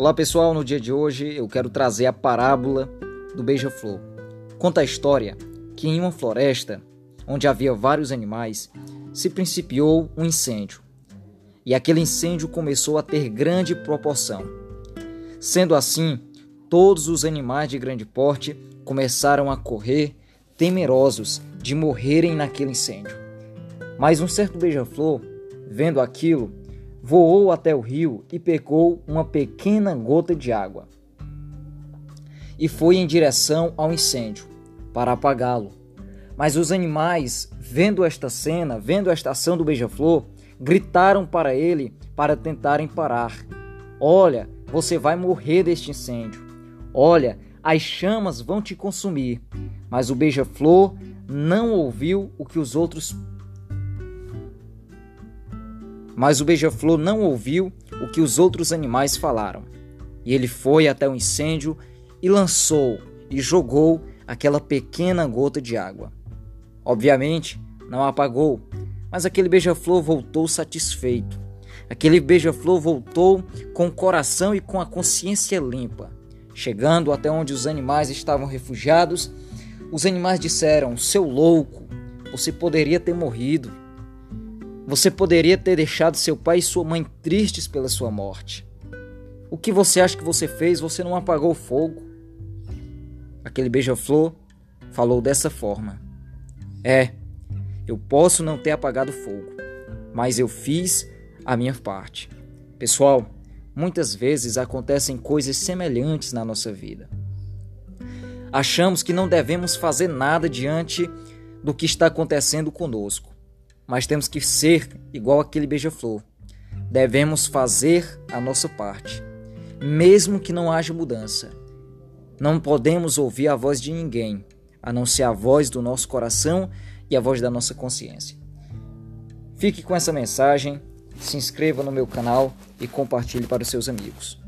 Olá pessoal, no dia de hoje eu quero trazer a parábola do beija-flor. Conta a história que em uma floresta, onde havia vários animais, se principiou um incêndio. E aquele incêndio começou a ter grande proporção. Sendo assim, todos os animais de grande porte começaram a correr, temerosos de morrerem naquele incêndio. Mas um certo beija-flor, vendo aquilo, voou até o rio e pegou uma pequena gota de água e foi em direção ao incêndio para apagá-lo. Mas os animais, vendo esta cena, vendo esta ação do beija-flor, gritaram para ele para tentarem parar. Olha, você vai morrer deste incêndio. Olha, as chamas vão te consumir. Mas o beija-flor não ouviu o que os outros mas o beija-flor não ouviu o que os outros animais falaram. E ele foi até o incêndio e lançou e jogou aquela pequena gota de água. Obviamente, não apagou, mas aquele beija-flor voltou satisfeito. Aquele beija-flor voltou com o coração e com a consciência limpa. Chegando até onde os animais estavam refugiados, os animais disseram: Seu louco, você poderia ter morrido. Você poderia ter deixado seu pai e sua mãe tristes pela sua morte. O que você acha que você fez? Você não apagou o fogo. Aquele beija-flor falou dessa forma: É, eu posso não ter apagado o fogo, mas eu fiz a minha parte. Pessoal, muitas vezes acontecem coisas semelhantes na nossa vida. Achamos que não devemos fazer nada diante do que está acontecendo conosco mas temos que ser igual aquele beija-flor. Devemos fazer a nossa parte, mesmo que não haja mudança. Não podemos ouvir a voz de ninguém, a não ser a voz do nosso coração e a voz da nossa consciência. Fique com essa mensagem, se inscreva no meu canal e compartilhe para os seus amigos.